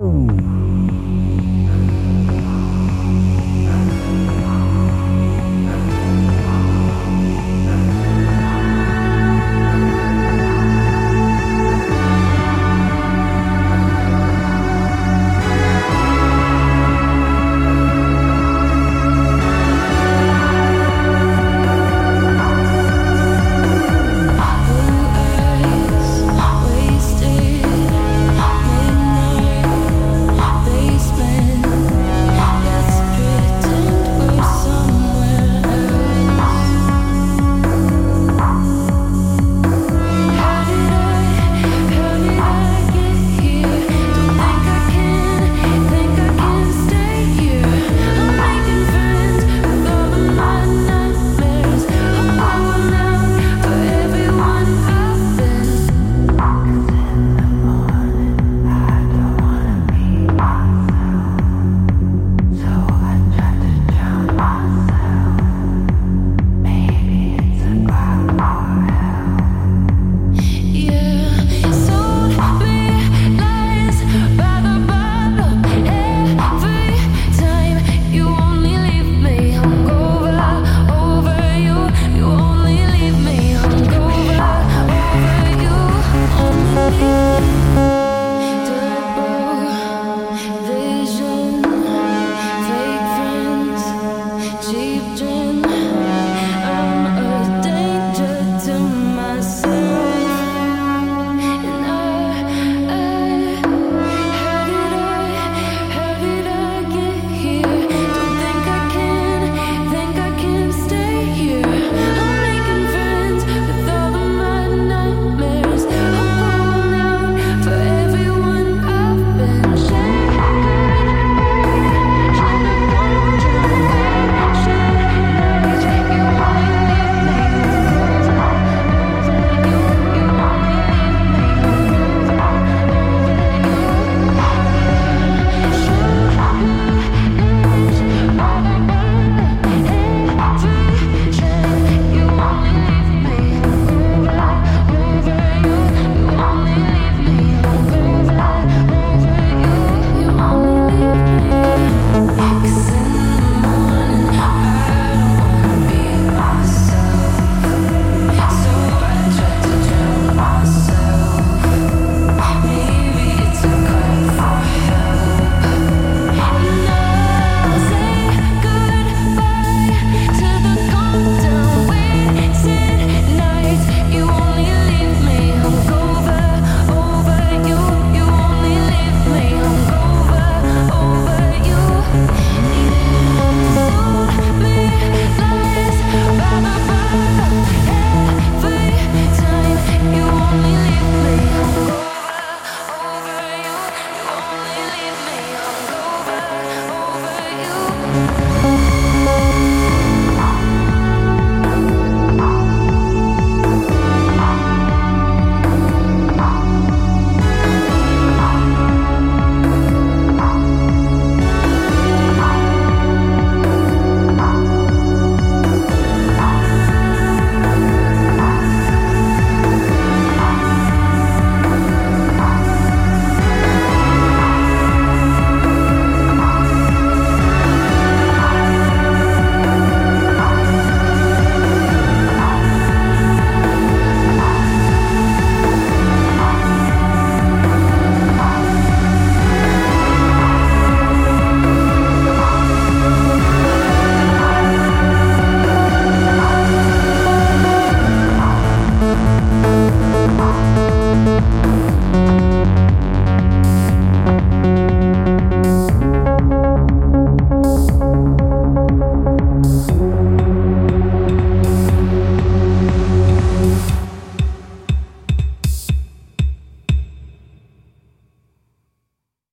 음.